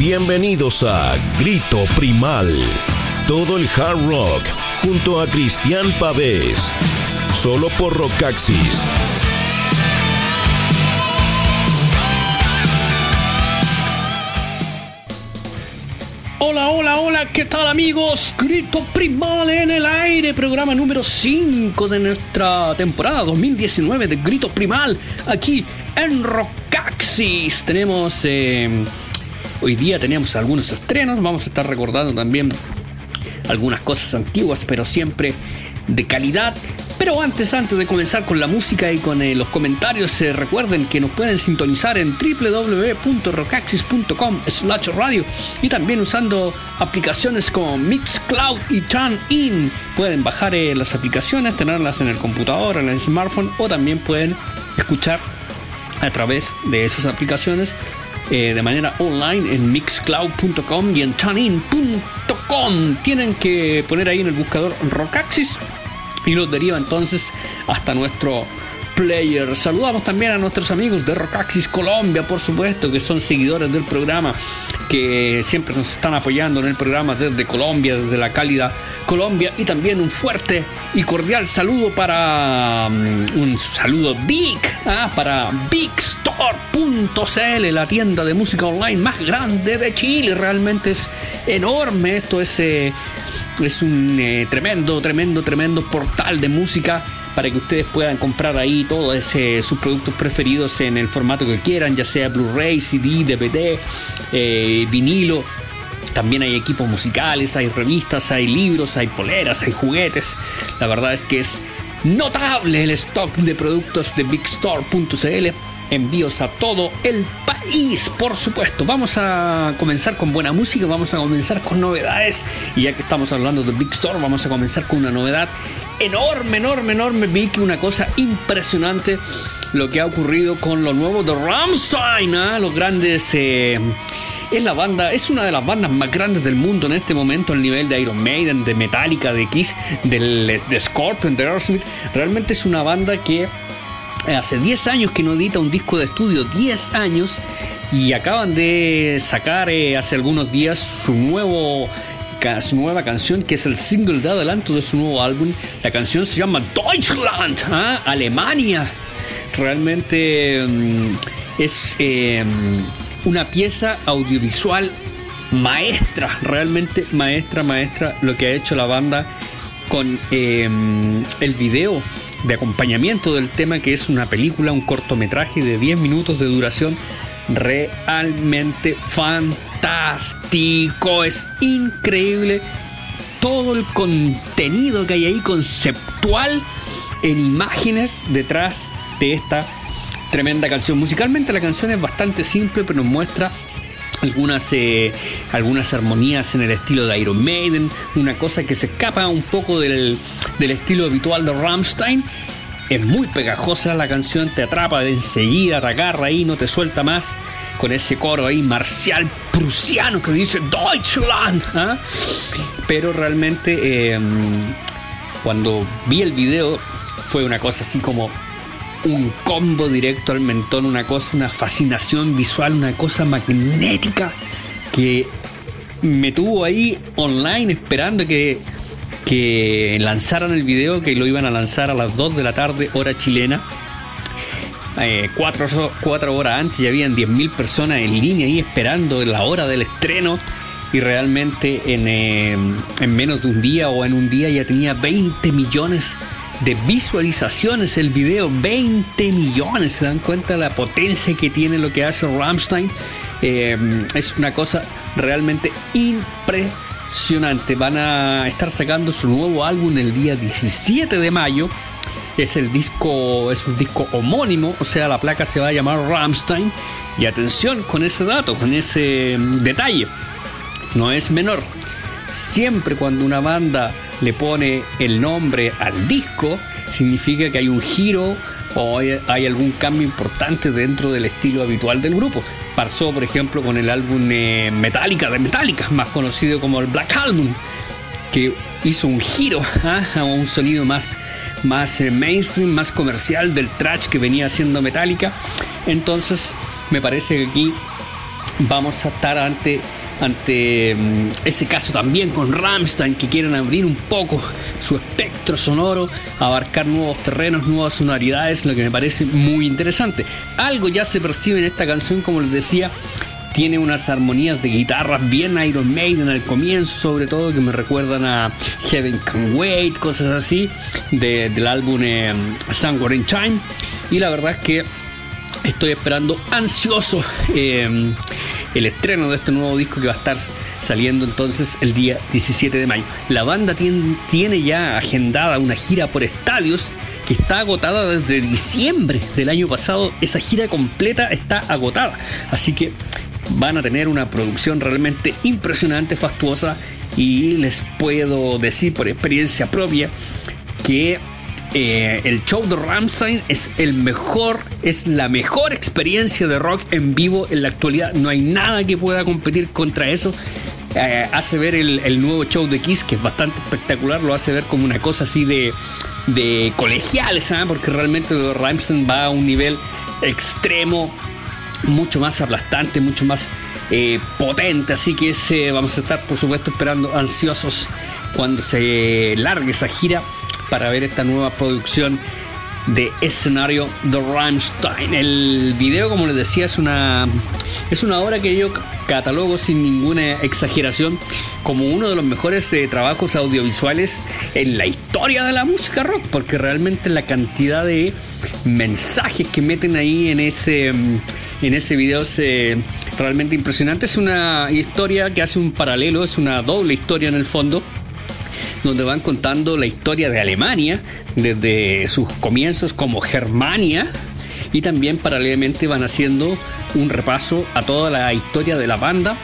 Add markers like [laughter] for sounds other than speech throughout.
Bienvenidos a Grito Primal. Todo el hard rock junto a Cristian Pavés. Solo por Rockaxis. Hola, hola, hola, ¿qué tal amigos? Grito Primal en el aire, programa número 5 de nuestra temporada 2019 de Grito Primal, aquí en Rockaxis. Tenemos, eh, hoy día tenemos algunos estrenos, vamos a estar recordando también algunas cosas antiguas, pero siempre de calidad. Pero antes, antes de comenzar con la música y con eh, los comentarios, se recuerden que nos pueden sintonizar en www.rockaxis.com slash radio y también usando aplicaciones como Mixcloud y TuneIn. Pueden bajar eh, las aplicaciones, tenerlas en el computador, en el smartphone o también pueden escuchar a través de esas aplicaciones eh, de manera online en mixcloud.com y en tunein.com. Tienen que poner ahí en el buscador Rockaxis y nos deriva entonces hasta nuestro player. Saludamos también a nuestros amigos de Rockaxis Colombia, por supuesto, que son seguidores del programa, que siempre nos están apoyando en el programa desde Colombia, desde la cálida Colombia. Y también un fuerte y cordial saludo para um, un saludo big ah, para bigstore.cl, la tienda de música online más grande de Chile. Realmente es enorme. Esto es. Eh, es un eh, tremendo, tremendo, tremendo portal de música para que ustedes puedan comprar ahí todos sus productos preferidos en el formato que quieran, ya sea Blu-ray, CD, DVD, eh, vinilo. También hay equipos musicales, hay revistas, hay libros, hay poleras, hay juguetes. La verdad es que es notable el stock de productos de bigstore.cl envíos a todo el país, por supuesto. Vamos a comenzar con buena música, vamos a comenzar con novedades. Y ya que estamos hablando de Big Store, vamos a comenzar con una novedad enorme, enorme, enorme. Vi que una cosa impresionante lo que ha ocurrido con lo nuevo de Rammstein, ¿ah? los grandes. Eh, es la banda, es una de las bandas más grandes del mundo en este momento al nivel de Iron Maiden, de Metallica, de Kiss, del, de Scorpion, de Aerosmith. Realmente es una banda que hace 10 años que no edita un disco de estudio, 10 años, y acaban de sacar eh, hace algunos días su nuevo su nueva canción que es el single de adelanto de su nuevo álbum. La canción se llama Deutschland, ¿ah? Alemania. Realmente mm, es em, una pieza audiovisual maestra, realmente maestra, maestra lo que ha hecho la banda con em, el video de acompañamiento del tema que es una película, un cortometraje de 10 minutos de duración realmente fantástico, es increíble todo el contenido que hay ahí conceptual en imágenes detrás de esta tremenda canción. Musicalmente la canción es bastante simple, pero nos muestra algunas, eh, algunas armonías en el estilo de Iron Maiden, una cosa que se escapa un poco del, del estilo habitual de Rammstein. Es muy pegajosa la canción, te atrapa de enseguida, te agarra ahí, no te suelta más con ese coro ahí marcial prusiano que dice Deutschland. ¿ah? Pero realmente em, cuando vi el video fue una cosa así como un combo directo al mentón, una cosa, una fascinación visual, una cosa magnética que me tuvo ahí online esperando que, que lanzaran el video, que lo iban a lanzar a las 2 de la tarde, hora chilena. Eh, cuatro, horas antes ya habían 10.000 personas en línea ahí esperando la hora del estreno y realmente en, eh, en menos de un día o en un día ya tenía 20 millones de visualizaciones el video, 20 millones, se dan cuenta de la potencia que tiene lo que hace Rammstein. Eh, es una cosa realmente impresionante. Van a estar sacando su nuevo álbum el día 17 de mayo. Es el disco, es un disco homónimo, o sea, la placa se va a llamar Rammstein. Y atención con ese dato, con ese mm, detalle. No es menor. Siempre cuando una banda le pone el nombre al disco, significa que hay un giro o hay, algún cambio importante dentro del estilo habitual del grupo. Pasó, por ejemplo, con el álbum eh, Metallica de Metallica, más conocido como el Black Album, que hizo un giro [laughs] ¿ah? a un sonido más, más eh, mainstream, más comercial del trash que venía haciendo Metallica. Entonces, me parece que aquí vamos a estar ante ante mm, ese caso también con Ramstein que quieren abrir un poco su espectro sonoro, abarcar nuevos terrenos, nuevas sonoridades, lo que me parece muy interesante. Algo ya se percibe en esta canción, como les decía, tiene unas armonías de guitarras bien Iron Maiden al comienzo, sobre todo que me recuerdan a Heaven Can Wait, cosas así, del álbum eh, in Time. Y la verdad es que estoy esperando ansioso eh, el estreno de este nuevo disco que va a estar saliendo entonces el día 17 de mayo. La banda tiene, ya agendada una gira por estadios que está agotada desde diciembre del año pasado. Esa gira completa está agotada. Así que van a tener una producción realmente impresionante, fastuosa. Y les puedo decir por experiencia propia que eh, el show de Ramstein es el mejor, es la mejor experiencia de rock en vivo en la actualidad. No hay nada que pueda competir contra eso. Eh, hace ver el, nuevo show de Kiss, que es bastante espectacular, lo hace ver como una cosa así de, de colegiales, ¿sabes? porque realmente Ramstein va a un nivel extremo, mucho más aplastante, mucho más eh, potente. Así que vamos a estar, por supuesto, esperando ansiosos cuando se largue esa gira para ver esta nueva producción de escenario de Rammstein. El video, como les decía, es una, es una obra que yo catalogo sin ninguna exageración como uno de los mejores eh, trabajos audiovisuales en la historia de la música rock, porque realmente la cantidad de mensajes que meten ahí en ese, en ese video es eh, realmente impresionante. Es una historia que hace un paralelo, es una doble historia en el fondo donde van contando la historia de Alemania desde sus comienzos como Germania y también paralelamente van haciendo un repaso a toda la historia de la banda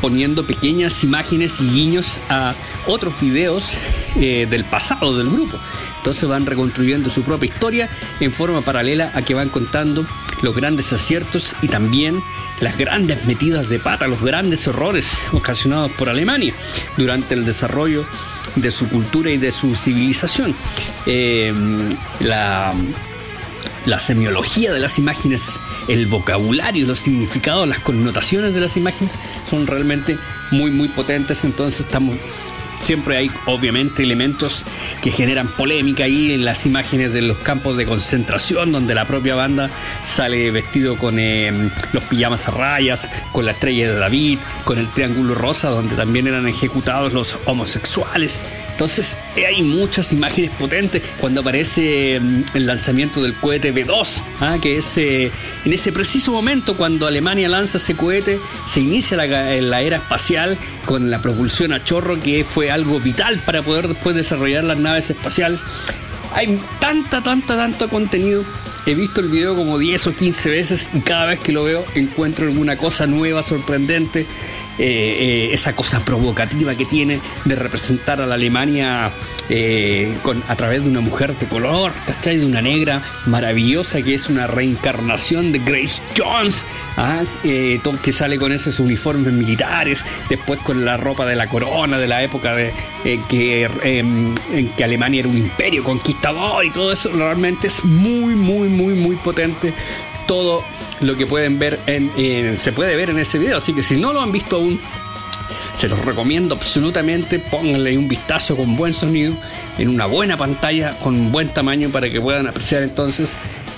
poniendo pequeñas imágenes y guiños a otros videos eh, del pasado del grupo. Entonces van reconstruyendo su propia historia en forma paralela a que van contando los grandes aciertos y también las grandes metidas de pata, los grandes errores ocasionados por Alemania durante el desarrollo de su cultura y de su civilización. Eh, la, la semiología de las imágenes, el vocabulario, los significados, las connotaciones de las imágenes son realmente muy muy potentes. Entonces estamos siempre hay obviamente elementos que generan polémica ahí en las imágenes de los campos de concentración donde la propia banda sale vestido con eh, los pijamas a rayas, con la estrella de David, con el triángulo rosa donde también eran ejecutados los homosexuales. Entonces hay muchas imágenes potentes cuando aparece mm, el lanzamiento del cohete B2, ¿ah? que es eh, en ese preciso momento cuando Alemania lanza ese cohete, se inicia la, la, era espacial con la propulsión a chorro, que fue algo vital para poder después desarrollar las naves espaciales. Hay tanta, tanta, tanto contenido. He visto el video como 10 o 15 veces y cada vez que lo veo encuentro alguna cosa nueva, sorprendente. Eh, eh, esa cosa provocativa que tiene de representar a la Alemania eh, con, a través de una mujer de color, ¿cachai? De una negra maravillosa que es una reencarnación de Grace Jones, ¿ah? que sale con esos uniformes militares, después con la ropa de la corona de la época de que, em, en que Alemania era un imperio conquistador y todo eso, realmente es muy, muy, muy, muy potente todo lo que pueden ver en, se puede ver en ese video. Así que si no lo han visto aún, se los recomiendo absolutamente. Pónganle un vistazo con buen sonido, en una buena pantalla, con buen tamaño para que puedan apreciar entonces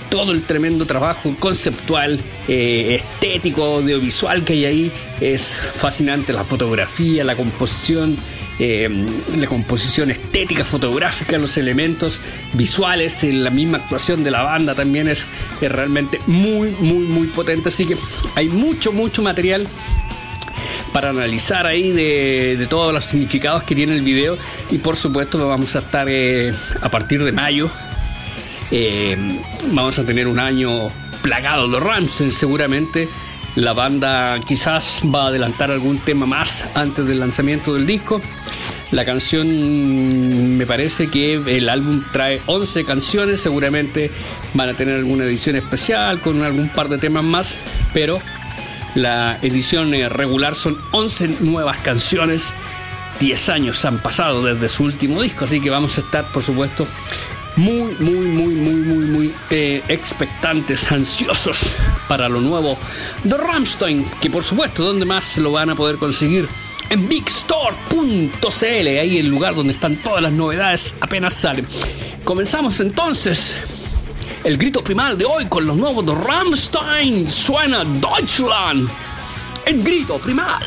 todo el tremendo trabajo conceptual, eh, estético, audiovisual que hay ahí. Es fascinante la fotografía, la composición eh, la composición estética, fotográfica, los elementos visuales, la misma actuación de la banda también es, realmente muy, muy, muy potente. Así que hay mucho, mucho material para analizar ahí de, todos los significados que tiene el video y por supuesto vamos a estar eh, a partir de mayo eh, vamos a tener un año plagado de Ramsen seguramente la banda quizás va a adelantar algún tema más antes del lanzamiento del disco. La canción, me parece que el álbum trae 11 canciones, seguramente van a tener alguna edición especial con algún par de temas más, pero la edición eh, regular son 11 nuevas canciones. 10 años han pasado desde su último disco, así que vamos a estar, por supuesto, muy, muy, muy, muy, muy, muy eh, expectantes, ansiosos para lo nuevo de Ramstein, que por supuesto, ¿dónde más lo van a poder conseguir? En bigstore.cl, ahí el lugar donde están todas las novedades apenas salen. Comenzamos entonces el grito primal de hoy con los nuevos de Ramstein. Suena Deutschland. El grito primal.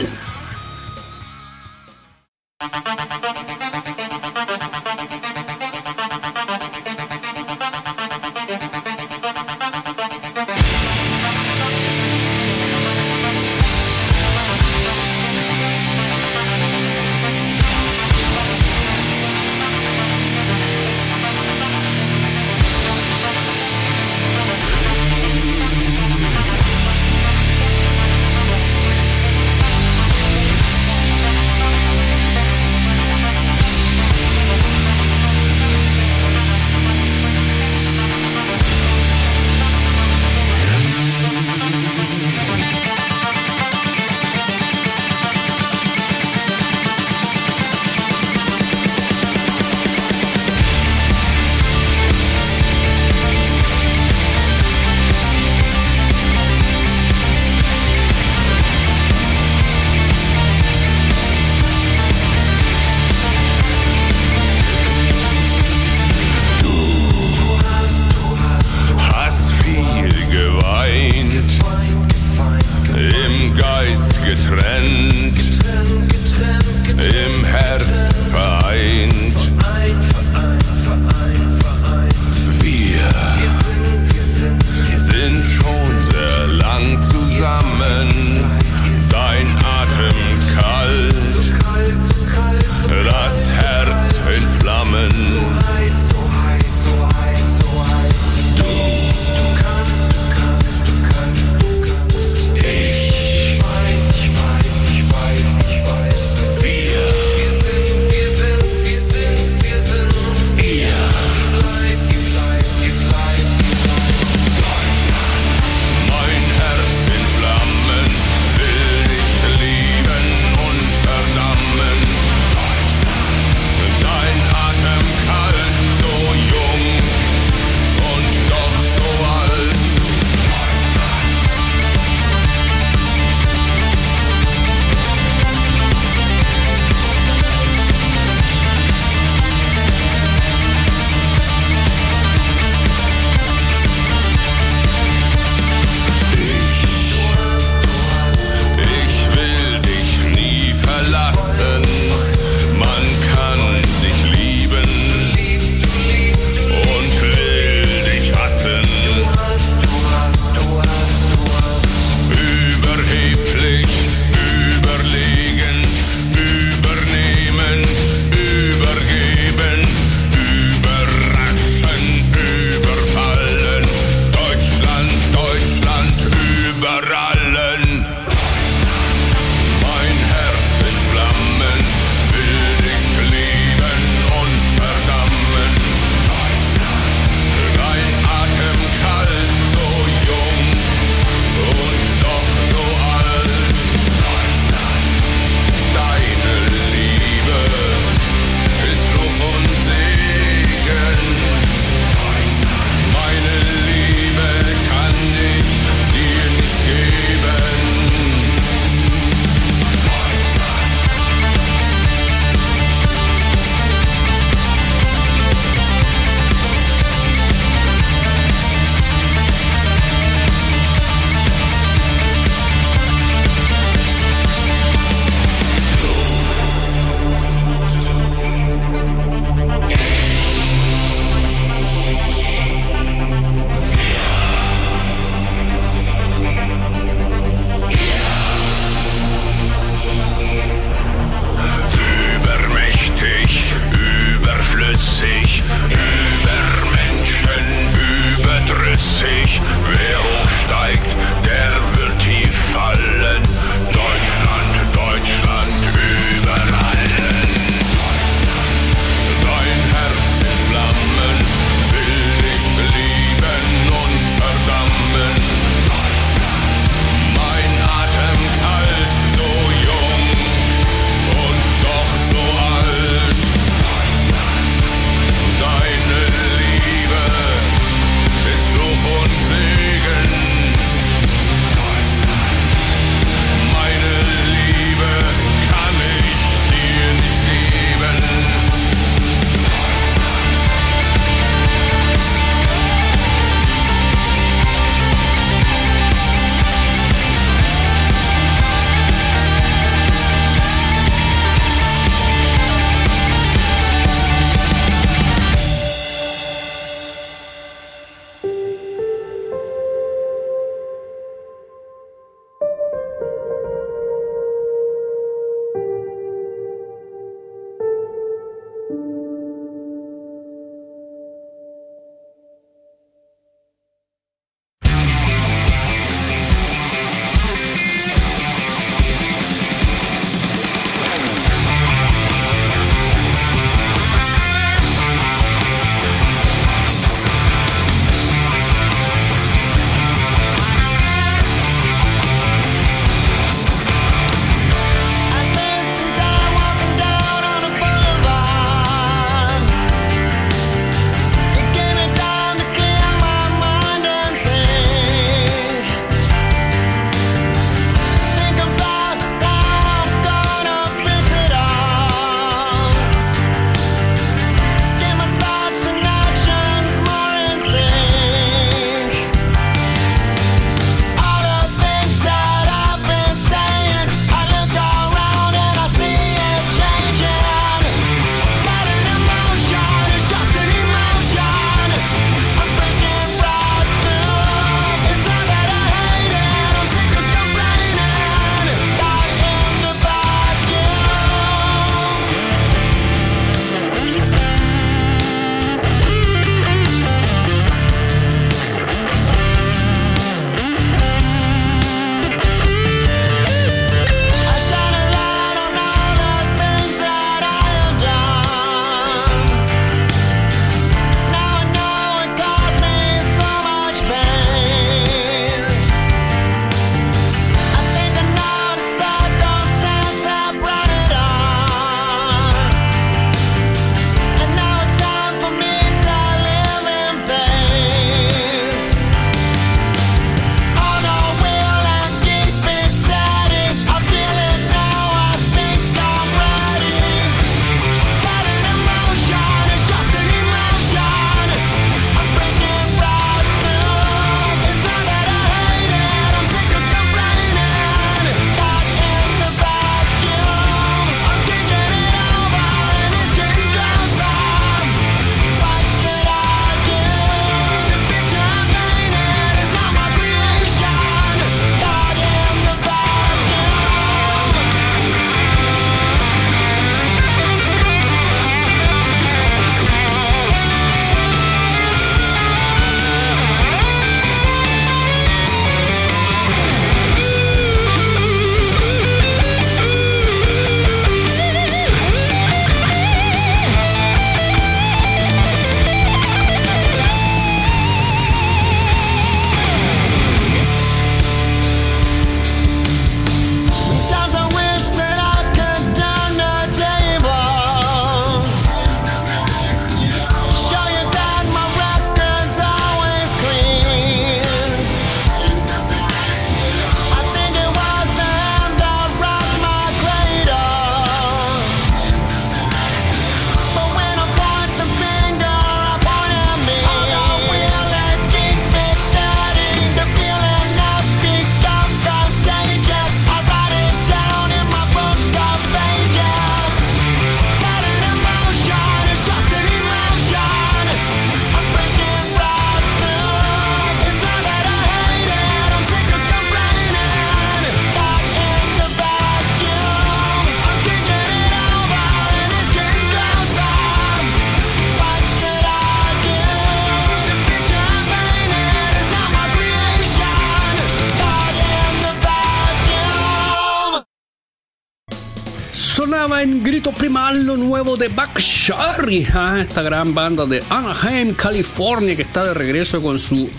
Lo nuevo de Buck Sherry, ah, esta gran banda de Anaheim, California, que está de regreso con su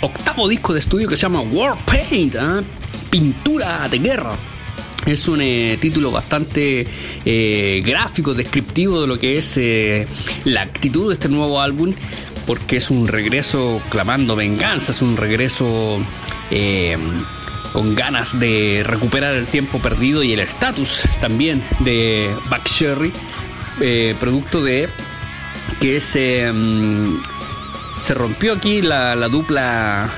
octavo disco de estudio que se llama War Paint, ah, pintura de guerra. Es un eh, título bastante eh, gráfico, descriptivo de lo que es eh, la actitud de este nuevo álbum, porque es un regreso clamando venganza, es un regreso con ganas de recuperar el tiempo perdido y el estatus también de Buck Sherry, eh, producto de que se, mm, se rompió aquí la, dupla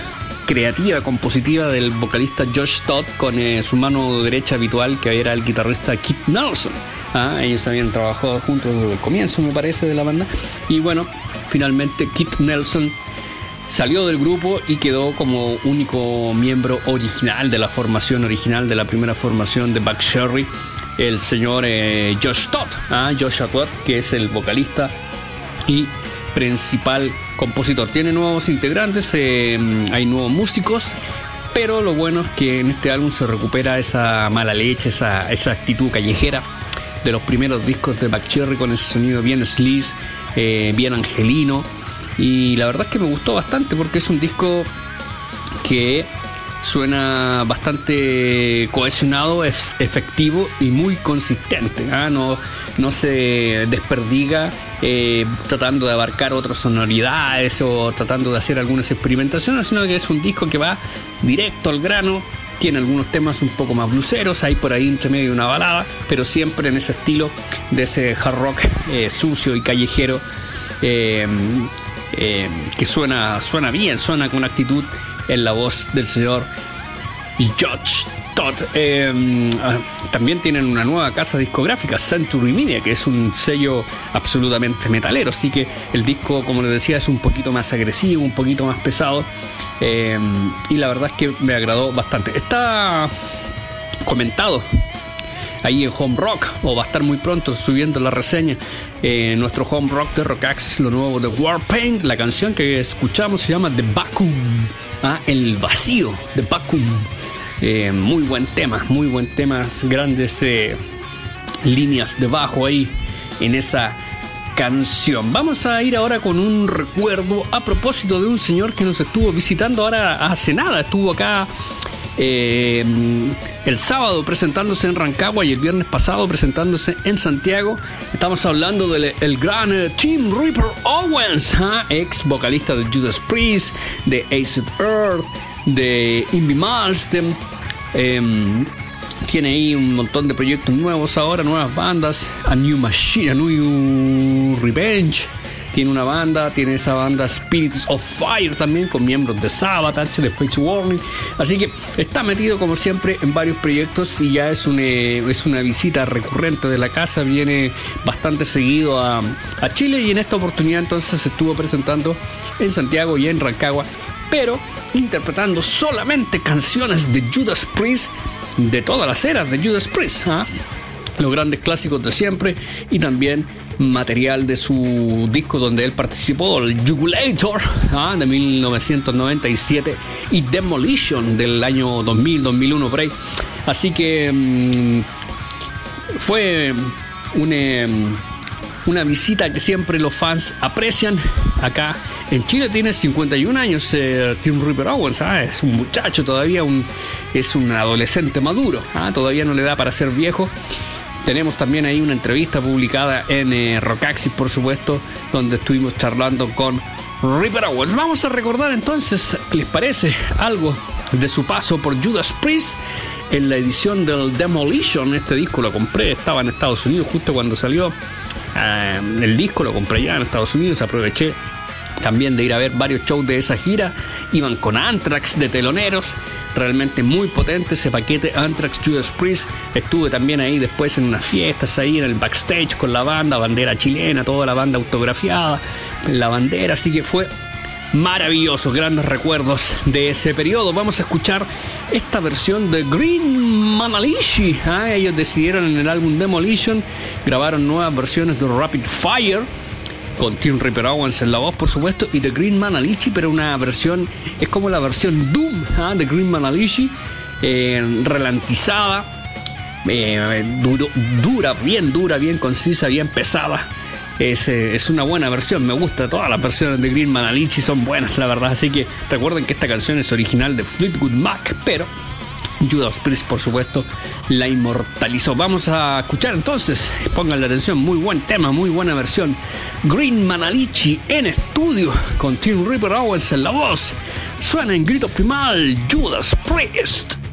creativa, compositiva del vocalista Josh Todd con eh, su mano derecha habitual que era el guitarrista Keith Nelson. Ah, ellos habían trabajado juntos desde el comienzo, me parece, de la banda. Y bueno, finalmente Keith Nelson salió del grupo y quedó como único miembro original de la formación original de la primera formación de Buck Sherry, el señor eh, Josh Todd, ¿ah? Josh Todd, que es el vocalista y principal compositor. Tiene nuevos integrantes, eh, hay nuevos músicos, pero lo bueno es que en este álbum se recupera esa mala leche, esa, esa actitud callejera de los primeros discos de Buck Cherry con ese sonido bien sleaze, eh, bien angelino y la verdad es que me gustó bastante porque es un disco que suena bastante cohesionado, es efectivo y muy consistente. ¿ah? No, no se desperdiga eh, tratando de abarcar otras sonoridades o tratando de hacer algunas experimentaciones, sino que es un disco que va directo al grano. Tiene algunos temas un poco más bluseros, hay por ahí entre medio una balada, pero siempre en ese estilo de ese hard rock eh, sucio y callejero eh, que suena, suena bien, suena con actitud en la voz del señor George Todd. Eh, ah, también tienen una nueva casa discográfica, Century Media, que es un sello absolutamente metalero. Así que el disco, como les decía, es un poquito más agresivo, un poquito más pesado. Eh, y la verdad es que me agradó bastante. Está comentado ahí en Home Rock, o va a estar muy pronto subiendo la reseña en nuestro Home Rock de Rock Access, lo nuevo de Warpaint. La canción que escuchamos se llama The Vacuum, ¿ah? El Vacío, The Vacuum. Eh, muy buen tema, muy buen tema, grandes eh, líneas de bajo ahí en esa canción. Vamos a ir ahora con un recuerdo a propósito de un señor que nos estuvo visitando ahora hace nada, estuvo acá eh, el sábado presentándose en Rancagua y el viernes pasado presentándose en Santiago. Estamos hablando del gran eh, Tim Reaper Owens, ¿ah? ex vocalista de Judas Priest, de Acid Earth, de Invi Malmsteen. Em, tiene ahí un montón de proyectos nuevos ahora, nuevas bandas, A New Machine, A New Revenge tiene una banda, tiene esa banda Spirits of Fire también, con miembros de Sabotage, de Face Warning. Así que está metido como siempre en varios proyectos y ya es una, es una visita recurrente de la casa, viene bastante seguido a, a Chile y en esta oportunidad entonces se estuvo presentando en Santiago y en Rancagua, pero interpretando solamente canciones de Judas Priest de todas las eras de Judas Priest. ¿ah? Los grandes clásicos de siempre y también material de su disco donde él participó, el Jugulator ¿ah? de 1997 y Demolition del año 2000-2001 por. Así que mm, fue una, mm, una visita que siempre los fans aprecian acá. En Chile tiene 51 años eh, Tim Ripper Owens, ¿ah? es un muchacho todavía, un, es un adolescente maduro, ¿ah? todavía no le da para ser viejo tenemos también ahí una entrevista publicada en eh, Rockaxis, por supuesto, donde estuvimos charlando con Ripper Owens. Vamos a recordar entonces, ¿les parece algo de su paso por Judas Priest? En la edición del Demolition, este disco lo compré, estaba en Estados Unidos justo cuando salió eh, el disco, lo compré ya en Estados Unidos, aproveché también de ir a ver varios shows de esa gira. Iban con Anthrax de teloneros, realmente muy potente ese paquete Anthrax Judas Priest. Estuve también ahí después en unas fiestas, ahí en el backstage con la banda, bandera chilena, toda la banda autografiada, la bandera, así que fue maravilloso, grandes recuerdos de ese periodo. Vamos a escuchar esta versión de Green Manalishi. Ah, ellos decidieron en el álbum Demolition, grabaron nuevas versiones de Rapid Fire con Tim Ripper Owens en la voz, por supuesto, y The Green Man Alici, pero una versión, es como la versión Doom ¿ah? de Green Man Alici, eh, eh, dura, bien dura, bien concisa, bien pesada. Es, eh, es, una buena versión, me gusta. Todas las versiones de Green Manalichi son buenas, la verdad. Así que recuerden que esta canción es original de Fleetwood Mac, pero Judas Priest, por supuesto, la inmortalizó. Vamos a escuchar entonces, pongan la atención, muy buen tema, muy buena versión. Green Manalichi en estudio con Tim Ripper Owens en la voz. Suena en grito primal Judas Priest.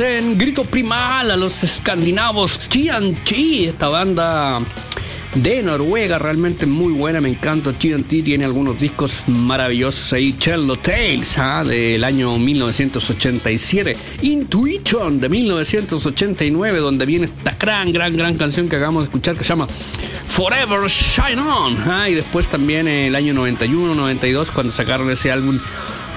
En grito primal a los escandinavos TNT, esta banda de Noruega, realmente muy buena, me encanta. TNT tiene algunos discos maravillosos ahí. Cello Tales ¿ah? del año 1987, Intuition de 1989, donde viene esta gran, gran, gran canción que acabamos de escuchar que se llama Forever Shine On. ¿ah? Y después también el año 91, 92, cuando sacaron ese álbum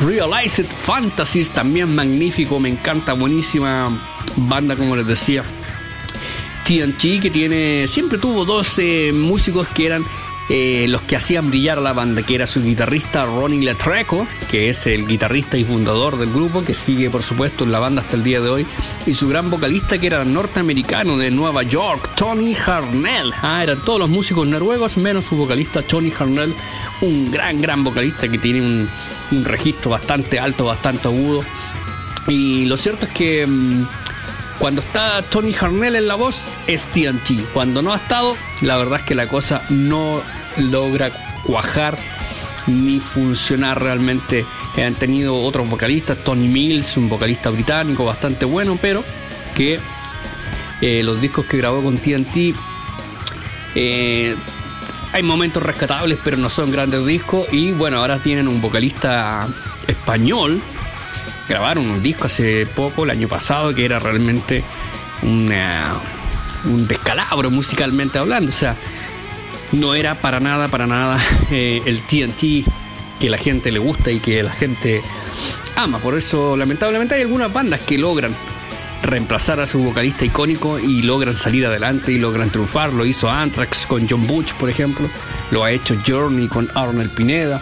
Realized Fantasies, también magnífico, me encanta, buenísima banda, como les decía. TNT, que tiene, siempre tuvo 12 músicos que eran eh, los que hacían brillar a la banda, que era su guitarrista Ronnie Letreco, que es el guitarrista y fundador del grupo, que sigue por supuesto en la banda hasta el día de hoy, y su gran vocalista que era norteamericano de Nueva York, Tony Harnell. Ah, eran todos los músicos noruegos, menos su vocalista Tony Harnell, un gran, gran vocalista que tiene un, un registro bastante alto, bastante agudo. Y lo cierto es que mm, cuando está Tony Harnell en la voz es TNT. Cuando no ha estado, la verdad es que la cosa no logra cuajar ni funcionar realmente. Han tenido otros vocalistas, Tony Mills, un vocalista británico bastante bueno, pero que eh, los discos que grabó con TNT eh, hay momentos rescatables, pero no son grandes discos. Y bueno, ahora tienen un vocalista español. Grabaron un disco hace poco, el año pasado, que era realmente un descalabro musicalmente hablando. O sea, no era para nada, para nada [laughs] eh, el TNT que la gente le gusta y que la gente ama. Por eso, lamentablemente, hay algunas bandas que logran reemplazar a su vocalista icónico y logran salir adelante y logran triunfar. Lo hizo Anthrax con John Butch, por ejemplo. Lo ha hecho Journey con Arnold Pineda.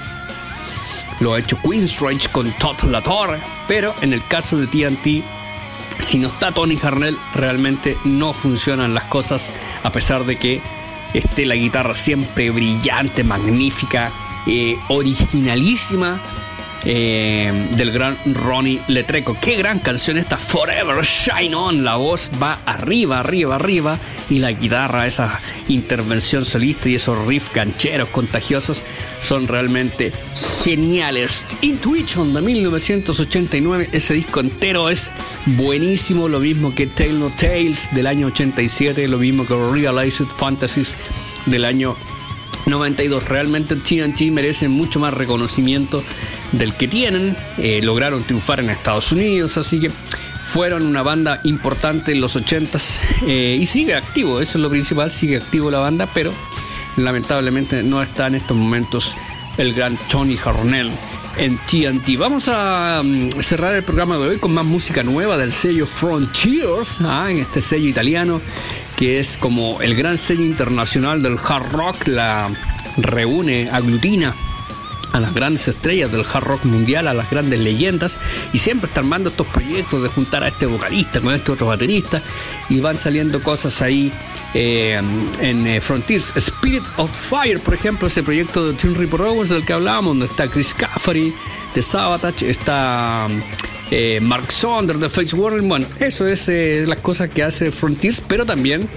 Lo ha hecho Queen's con Todd La Torre. Pero en el caso de TNT, si no está Tony Harnell, realmente no funcionan las cosas. A pesar de que esté la guitarra siempre brillante, magnífica, eh, originalísima eh, del gran Ronnie Letreco. Qué gran canción esta, Forever Shine On. La voz va arriba, arriba, arriba. Y la guitarra, esa intervención solista y esos riffs gancheros contagiosos son realmente geniales. Intuition de 1989, ese disco entero es buenísimo. Lo mismo que Tale No Tales del año 87, lo mismo que Realized Fantasies del año 92. Realmente TNT merece mucho más reconocimiento del que tienen. Eh, lograron triunfar en Estados Unidos, así que fueron una banda importante en los 80s eh, y sigue activo, eso es lo principal, sigue activo la banda, pero lamentablemente no está en estos momentos el gran Tony Harnell en TNT. Vamos a mm, cerrar el programa de hoy con más música nueva del sello Frontiers, ah, en este sello italiano que es como el gran sello internacional del hard rock, la reúne, aglutina a las grandes estrellas del hard rock mundial, a las grandes leyendas, y siempre está armando estos proyectos de juntar a este vocalista con este otro baterista, y van saliendo cosas ahí eh, en eh, Frontiers. Spirit of Fire, por ejemplo, ese proyecto de Tim Ripper Owens del que hablábamos, donde está Chris Caffery de Sabotage, está eh, Mark Saunders de Face Warner. Bueno, eso es las cosas que hace Frontiers, pero también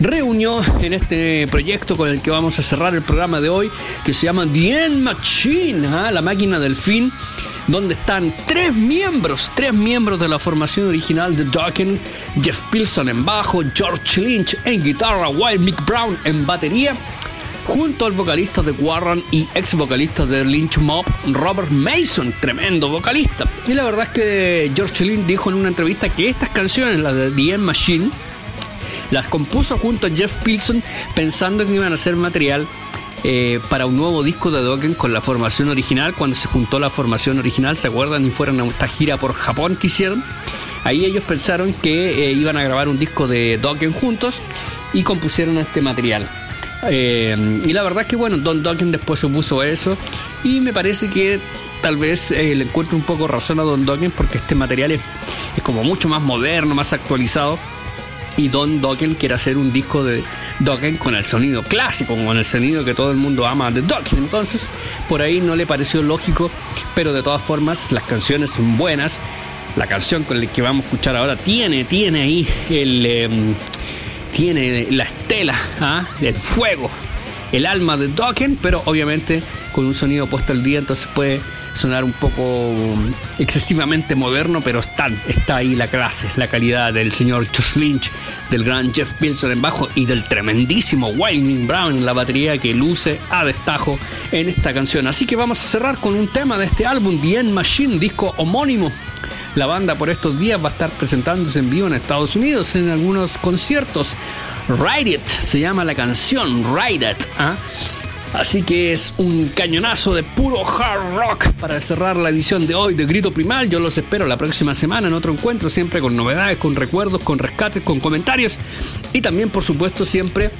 reunió en este proyecto con el que vamos a cerrar el programa de hoy, que se llama The End Machine, ¿ah? la máquina del fin, donde están tres miembros, tres miembros de la formación original de Dokken, Jeff Pilson en bajo, George Lynch en guitarra, Wild Mick Brown en batería, junto al vocalista de Warren y ex vocalista de Lynch Mob, Robert Mason, tremendo vocalista. Y la verdad es que George Lynch dijo en una entrevista que estas canciones, las de The End Machine, las compuso junto a Jeff Pilson pensando que iban a ser material eh, para un nuevo disco de Dokken con la formación original. Cuando se juntó la formación original, ¿se acuerdan? Y fueron a esta gira por Japón que hicieron. Ahí ellos pensaron que eh, iban a grabar un disco de Dokken juntos y compusieron este material. Eh, y la verdad es que bueno, Don Dokken después se puso eso y me parece que tal vez le encuentro un poco razón a Don Dokken porque este material es, es como mucho más moderno, más actualizado y Don Dokken quiere hacer un disco de Dokken con el sonido clásico, con el sonido que todo el mundo ama de Dokken. Entonces, por ahí no le pareció lógico, pero de todas formas las canciones son buenas. La canción con la que vamos a escuchar ahora tiene, tiene ahí el... Em, tiene la estela, ¿ah? el fuego, el alma de Dokken, pero obviamente con un sonido puesto al día, entonces puede sonar un poco excesivamente moderno, pero están, está ahí la clase, la calidad del señor Josh Lynch, del gran Jeff Pilson en bajo y del tremendísimo Wayne Brown en la batería que luce a destajo en esta canción. Así que vamos a cerrar con un tema de este álbum, The End Machine, disco homónimo la banda por estos días va a estar presentándose en vivo en Estados Unidos en algunos conciertos. Ride It se llama la canción, Ride It. ¿ah? Así que es un cañonazo de puro hard rock para cerrar la edición de hoy de Grito Primal. Yo los espero la próxima semana en otro encuentro, siempre con novedades, con recuerdos, con rescates, con comentarios y también, por supuesto, siempre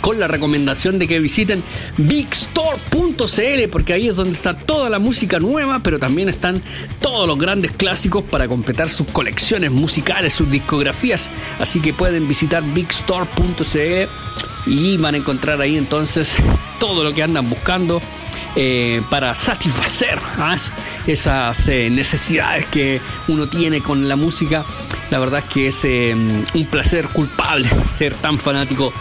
con la recomendación de que visiten bigstore.cl porque ahí es donde está toda la música nueva, pero también están todos los grandes clásicos para completar sus colecciones musicales, sus discografías. Así que pueden visitar bigstore.cl y van a encontrar ahí entonces todo lo que andan buscando. Eh, para satisfacer ¿ah? esas eh, necesidades que uno tiene con la música. La verdad es que es eh, un placer culpable ser tan fanático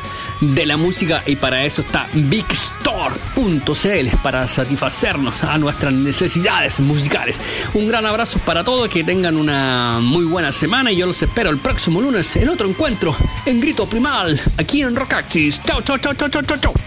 de la música y para eso está bigstore.cl para satisfacernos a nuestras necesidades musicales. Un gran abrazo para todos, que tengan una muy buena semana y yo los espero el próximo lunes en otro encuentro en Grito Primal aquí en Rockaxis. Chao, chao, chao, chao, chao, chao.